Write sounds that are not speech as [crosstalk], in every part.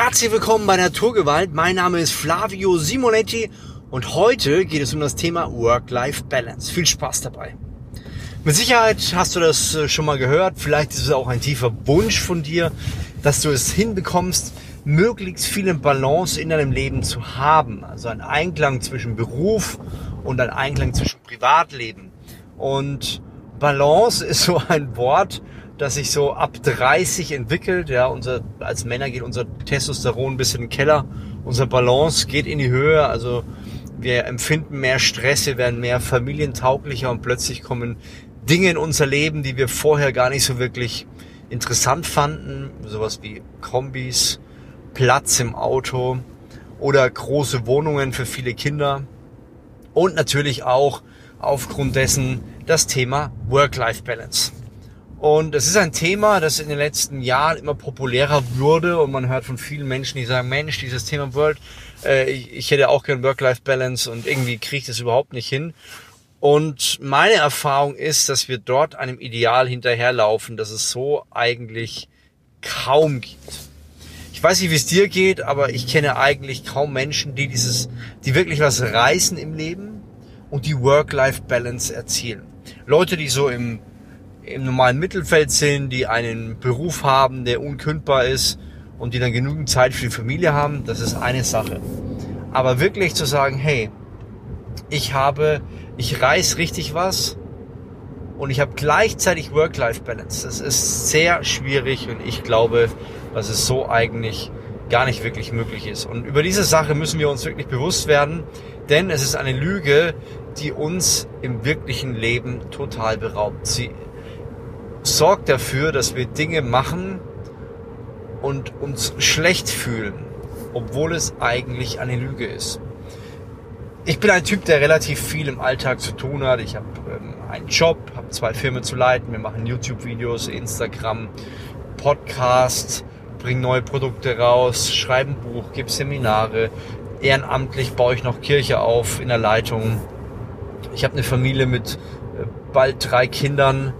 Herzlich willkommen bei Naturgewalt. Mein Name ist Flavio Simonetti und heute geht es um das Thema Work-Life-Balance. Viel Spaß dabei. Mit Sicherheit hast du das äh, schon mal gehört. Vielleicht ist es auch ein tiefer Wunsch von dir, dass du es hinbekommst, möglichst viel Balance in deinem Leben zu haben. Also ein Einklang zwischen Beruf und ein Einklang zwischen Privatleben. Und Balance [laughs] ist so ein Wort, das sich so ab 30 entwickelt. Ja, unser, als Männer geht unser Testosteron ein bisschen in den Keller. Unser Balance geht in die Höhe. Also wir empfinden mehr Stress, wir werden mehr familientauglicher und plötzlich kommen Dinge in unser Leben, die wir vorher gar nicht so wirklich interessant fanden. Sowas wie Kombis, Platz im Auto oder große Wohnungen für viele Kinder. Und natürlich auch aufgrund dessen das Thema Work-Life-Balance. Und es ist ein Thema, das in den letzten Jahren immer populärer wurde und man hört von vielen Menschen, die sagen, Mensch, dieses Thema World, äh, ich, ich, hätte auch gern Work-Life-Balance und irgendwie kriege ich das überhaupt nicht hin. Und meine Erfahrung ist, dass wir dort einem Ideal hinterherlaufen, das es so eigentlich kaum gibt. Ich weiß nicht, wie es dir geht, aber ich kenne eigentlich kaum Menschen, die dieses, die wirklich was reißen im Leben und die Work-Life-Balance erzielen. Leute, die so im im normalen Mittelfeld sind, die einen Beruf haben, der unkündbar ist und die dann genügend Zeit für die Familie haben, das ist eine Sache. Aber wirklich zu sagen, hey, ich habe, ich reiß richtig was und ich habe gleichzeitig Work-Life-Balance. Das ist sehr schwierig und ich glaube, dass es so eigentlich gar nicht wirklich möglich ist. Und über diese Sache müssen wir uns wirklich bewusst werden, denn es ist eine Lüge, die uns im wirklichen Leben total beraubt. Sie sorgt dafür, dass wir Dinge machen und uns schlecht fühlen, obwohl es eigentlich eine Lüge ist. Ich bin ein Typ, der relativ viel im Alltag zu tun hat. Ich habe ähm, einen Job, habe zwei Firmen zu leiten. Wir machen YouTube-Videos, Instagram, Podcast, bringen neue Produkte raus, schreiben Buch, gebe Seminare. Ehrenamtlich baue ich noch Kirche auf in der Leitung. Ich habe eine Familie mit äh, bald drei Kindern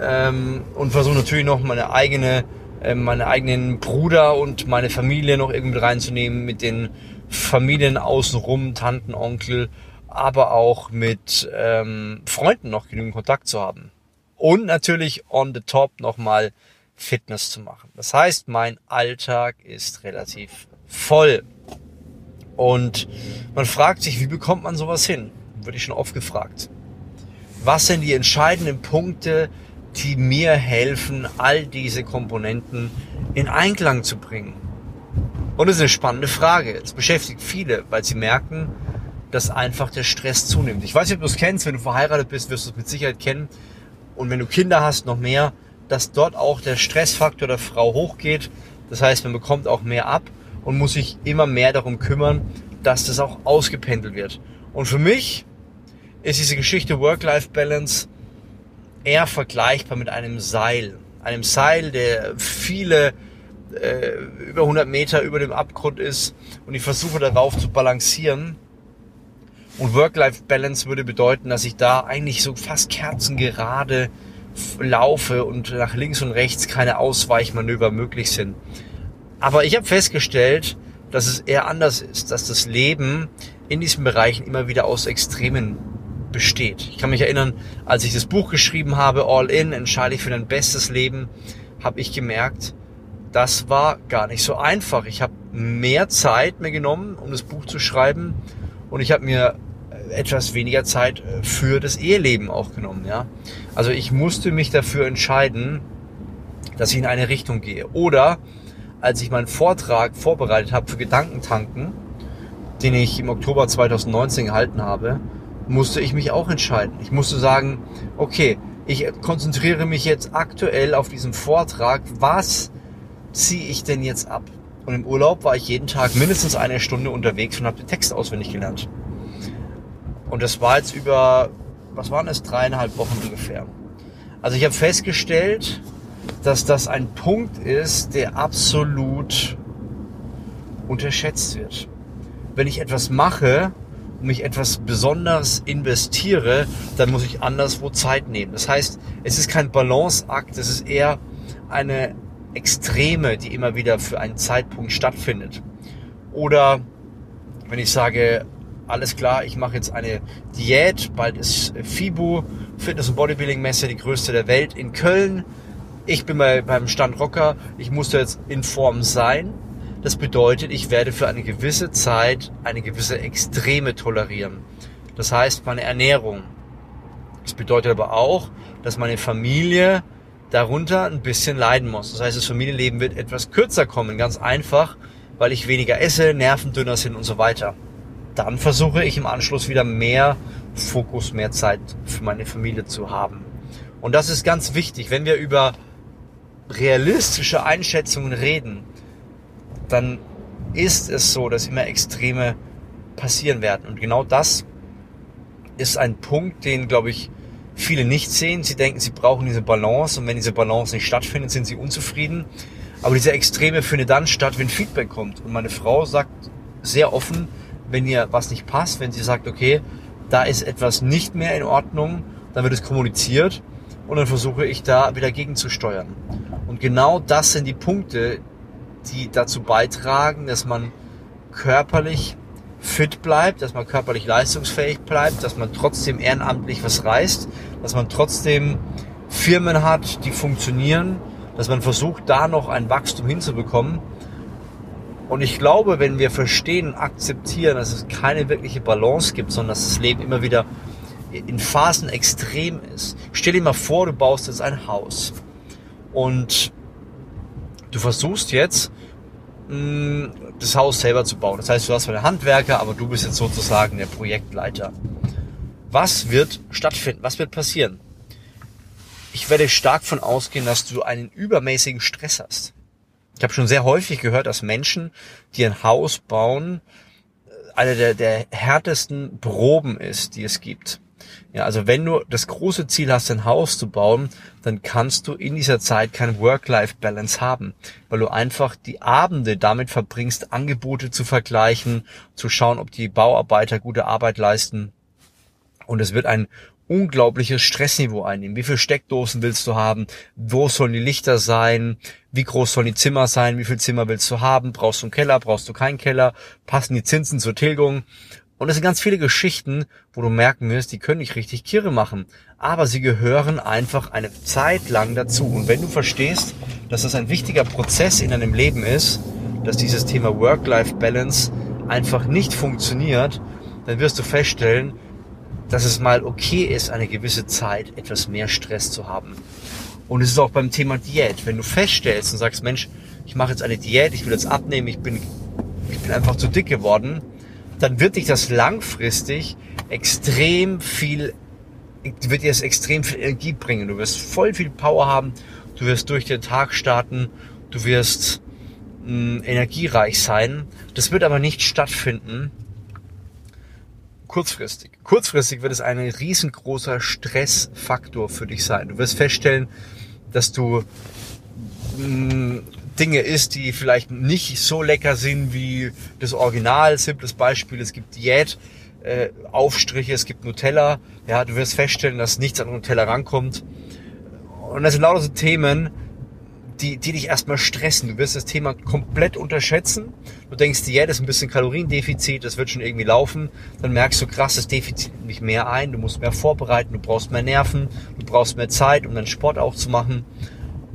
ähm, und versuche natürlich noch meine eigene, äh, meine eigenen Bruder und meine Familie noch irgendwie reinzunehmen mit den Familien außenrum, Tanten, Onkel, aber auch mit ähm, Freunden noch genügend Kontakt zu haben. Und natürlich on the top nochmal Fitness zu machen. Das heißt, mein Alltag ist relativ voll. Und man fragt sich, wie bekommt man sowas hin? Würde ich schon oft gefragt. Was sind die entscheidenden Punkte, die mir helfen, all diese Komponenten in Einklang zu bringen? Und das ist eine spannende Frage. Es beschäftigt viele, weil sie merken, dass einfach der Stress zunimmt. Ich weiß nicht, ob du es kennst, wenn du verheiratet bist, wirst du es mit Sicherheit kennen. Und wenn du Kinder hast, noch mehr, dass dort auch der Stressfaktor der Frau hochgeht. Das heißt, man bekommt auch mehr ab und muss sich immer mehr darum kümmern, dass das auch ausgependelt wird. Und für mich ist diese Geschichte Work-Life-Balance eher vergleichbar mit einem Seil. Einem Seil, der viele äh, über 100 Meter über dem Abgrund ist und ich versuche darauf zu balancieren. Und Work-Life-Balance würde bedeuten, dass ich da eigentlich so fast kerzengerade laufe und nach links und rechts keine Ausweichmanöver möglich sind. Aber ich habe festgestellt, dass es eher anders ist, dass das Leben in diesen Bereichen immer wieder aus Extremen besteht. Ich kann mich erinnern, als ich das Buch geschrieben habe, All In, entscheide ich für dein bestes Leben, habe ich gemerkt, das war gar nicht so einfach. Ich habe mehr Zeit mir genommen, um das Buch zu schreiben und ich habe mir etwas weniger Zeit äh, für das Eheleben auch genommen. Ja? Also ich musste mich dafür entscheiden, dass ich in eine Richtung gehe. Oder als ich meinen Vortrag vorbereitet habe für Gedankentanken, den ich im Oktober 2019 gehalten habe, musste ich mich auch entscheiden. Ich musste sagen, okay, ich konzentriere mich jetzt aktuell auf diesen Vortrag. Was ziehe ich denn jetzt ab? Und im Urlaub war ich jeden Tag mindestens eine Stunde unterwegs und habe den Text auswendig gelernt. Und das war jetzt über, was waren es, dreieinhalb Wochen ungefähr. Also ich habe festgestellt, dass das ein Punkt ist, der absolut unterschätzt wird. Wenn ich etwas mache, mich etwas besonders investiere, dann muss ich anderswo Zeit nehmen. Das heißt, es ist kein Balanceakt, es ist eher eine Extreme, die immer wieder für einen Zeitpunkt stattfindet. Oder wenn ich sage, alles klar, ich mache jetzt eine Diät, bald ist FIBU, Fitness- und Bodybuilding-Messe, die größte der Welt in Köln. Ich bin bei, beim Stand Rocker, ich muss da jetzt in Form sein. Das bedeutet, ich werde für eine gewisse Zeit eine gewisse Extreme tolerieren. Das heißt, meine Ernährung. Das bedeutet aber auch, dass meine Familie darunter ein bisschen leiden muss. Das heißt, das Familienleben wird etwas kürzer kommen, ganz einfach, weil ich weniger esse, nervendünner sind und so weiter. Dann versuche ich im Anschluss wieder mehr Fokus, mehr Zeit für meine Familie zu haben. Und das ist ganz wichtig, wenn wir über realistische Einschätzungen reden, dann ist es so, dass immer Extreme passieren werden. Und genau das ist ein Punkt, den, glaube ich, viele nicht sehen. Sie denken, sie brauchen diese Balance und wenn diese Balance nicht stattfindet, sind sie unzufrieden. Aber diese Extreme findet dann statt, wenn Feedback kommt. Und meine Frau sagt sehr offen, wenn ihr was nicht passt, wenn sie sagt, okay, da ist etwas nicht mehr in Ordnung, dann wird es kommuniziert und dann versuche ich da wieder gegenzusteuern. Und genau das sind die Punkte, die dazu beitragen, dass man körperlich fit bleibt, dass man körperlich leistungsfähig bleibt, dass man trotzdem ehrenamtlich was reißt, dass man trotzdem Firmen hat, die funktionieren, dass man versucht, da noch ein Wachstum hinzubekommen. Und ich glaube, wenn wir verstehen akzeptieren, dass es keine wirkliche Balance gibt, sondern dass das Leben immer wieder in Phasen extrem ist. Stell dir mal vor, du baust jetzt ein Haus und du versuchst jetzt mh, das Haus selber zu bauen. Das heißt, du hast zwar einen Handwerker, aber du bist jetzt sozusagen der Projektleiter. Was wird stattfinden? Was wird passieren? Ich werde stark von ausgehen, dass du einen übermäßigen Stress hast. Ich habe schon sehr häufig gehört, dass Menschen, die ein Haus bauen, eine der, der härtesten Proben ist, die es gibt. Ja, also wenn du das große Ziel hast, ein Haus zu bauen, dann kannst du in dieser Zeit keine Work-Life-Balance haben, weil du einfach die Abende damit verbringst, Angebote zu vergleichen, zu schauen, ob die Bauarbeiter gute Arbeit leisten. Und es wird ein unglaubliches Stressniveau einnehmen. Wie viele Steckdosen willst du haben? Wo sollen die Lichter sein? Wie groß sollen die Zimmer sein? Wie viel Zimmer willst du haben? Brauchst du einen Keller? Brauchst du keinen Keller? Passen die Zinsen zur Tilgung? Und es sind ganz viele Geschichten, wo du merken wirst, die können nicht richtig Kirre machen. Aber sie gehören einfach eine Zeit lang dazu. Und wenn du verstehst, dass das ein wichtiger Prozess in deinem Leben ist, dass dieses Thema Work-Life-Balance einfach nicht funktioniert, dann wirst du feststellen, dass es mal okay ist, eine gewisse Zeit etwas mehr Stress zu haben. Und es ist auch beim Thema Diät. Wenn du feststellst und sagst, Mensch, ich mache jetzt eine Diät, ich will jetzt abnehmen, ich bin, ich bin einfach zu dick geworden, dann wird dich das langfristig extrem viel, wird dir das extrem viel Energie bringen. Du wirst voll viel Power haben, du wirst durch den Tag starten, du wirst mh, mm, energiereich sein. Das wird aber nicht stattfinden kurzfristig. Kurzfristig wird es ein riesengroßer Stressfaktor für dich sein. Du wirst feststellen, dass du mh, mm, Dinge isst, die vielleicht nicht so lecker sind wie das Original. Simples Beispiel, es gibt Diät, äh, Aufstriche, es gibt Nutella. Ja, du wirst feststellen, dass nichts an Nutella rankommt. Und das sind lauter so Themen, die, die dich erstmal stressen. Du wirst das Thema komplett unterschätzen. Du denkst, Diät ist ein bisschen Kaloriendefizit, das wird schon irgendwie laufen. Dann merkst du, krass, das Defizit nicht mehr ein. Du musst mehr vorbereiten, du brauchst mehr Nerven, du brauchst mehr Zeit, um deinen Sport auch zu machen.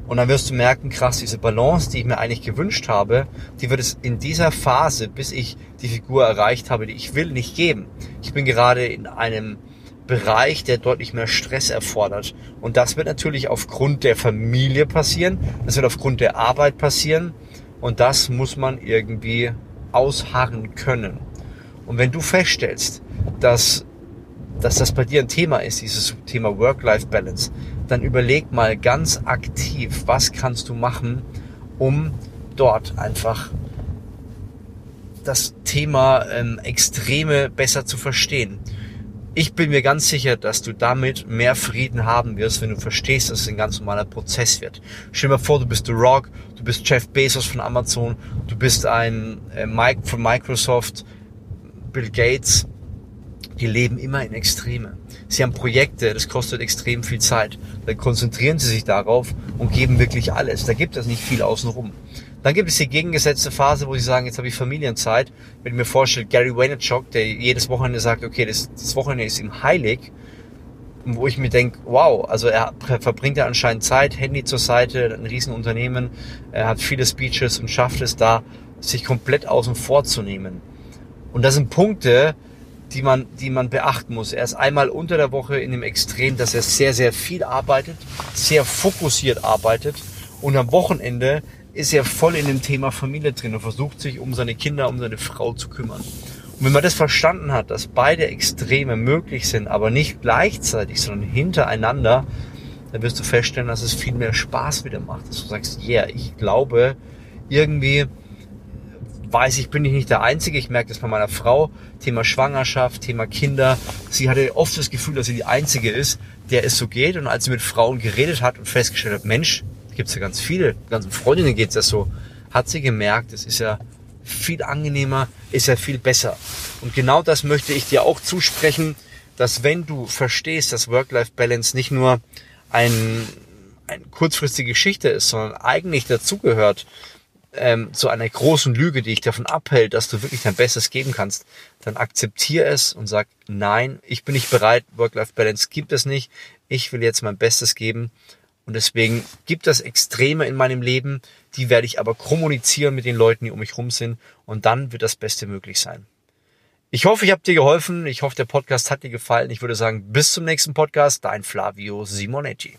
Und dann wirst du merken, krass, diese Balance, die ich mir eigentlich gewünscht habe, die wird es in dieser Phase, bis ich die Figur erreicht habe, die ich will, nicht geben. Ich bin gerade in einem Bereich, der deutlich mehr Stress erfordert. Und das wird natürlich aufgrund der Familie passieren, das wird aufgrund der Arbeit passieren und das muss man irgendwie ausharren können. Und wenn du feststellst, dass, dass das bei dir ein Thema ist, dieses Thema Work-Life-Balance, dann überleg mal ganz aktiv, was kannst du machen, um dort einfach das Thema ähm, Extreme besser zu verstehen. Ich bin mir ganz sicher, dass du damit mehr Frieden haben wirst, wenn du verstehst, dass es ein ganz normaler Prozess wird. Stell dir mal vor, du bist The Rock, du bist Jeff Bezos von Amazon, du bist ein äh, Mike von Microsoft, Bill Gates. Die leben immer in Extreme. Sie haben Projekte, das kostet extrem viel Zeit. Dann konzentrieren Sie sich darauf und geben wirklich alles. Da gibt es nicht viel außenrum. Dann gibt es die gegengesetzte Phase, wo Sie sagen, jetzt habe ich Familienzeit. Wenn ich mir vorstelle, Gary Vaynerchuk, der jedes Wochenende sagt, okay, das, das Wochenende ist ihm heilig, wo ich mir denke, wow, also er verbringt ja anscheinend Zeit, Handy zur Seite, ein Riesenunternehmen, er hat viele Speeches und schafft es da, sich komplett außen vor zu nehmen. Und das sind Punkte, die man, die man beachten muss. Er ist einmal unter der Woche in dem Extrem, dass er sehr, sehr viel arbeitet, sehr fokussiert arbeitet und am Wochenende ist er voll in dem Thema Familie drin und versucht sich um seine Kinder, um seine Frau zu kümmern. Und wenn man das verstanden hat, dass beide Extreme möglich sind, aber nicht gleichzeitig, sondern hintereinander, dann wirst du feststellen, dass es viel mehr Spaß wieder macht. Dass du sagst, yeah, ich glaube, irgendwie weiß ich, bin ich nicht der Einzige. Ich merke das bei meiner Frau. Thema Schwangerschaft, Thema Kinder. Sie hatte oft das Gefühl, dass sie die Einzige ist, der es so geht. Und als sie mit Frauen geredet hat und festgestellt hat, Mensch, gibt es ja ganz viele, ganzen Freundinnen geht es ja so, hat sie gemerkt, es ist ja viel angenehmer, ist ja viel besser. Und genau das möchte ich dir auch zusprechen, dass wenn du verstehst, dass Work-Life-Balance nicht nur ein, eine kurzfristige Geschichte ist, sondern eigentlich dazugehört, ähm, zu einer großen Lüge, die dich davon abhält, dass du wirklich dein Bestes geben kannst, dann akzeptier es und sag, nein, ich bin nicht bereit, Work-Life-Balance gibt es nicht, ich will jetzt mein Bestes geben und deswegen gibt es Extreme in meinem Leben, die werde ich aber kommunizieren mit den Leuten, die um mich rum sind und dann wird das Beste möglich sein. Ich hoffe, ich habe dir geholfen. Ich hoffe, der Podcast hat dir gefallen. Ich würde sagen, bis zum nächsten Podcast. Dein Flavio Simonetti.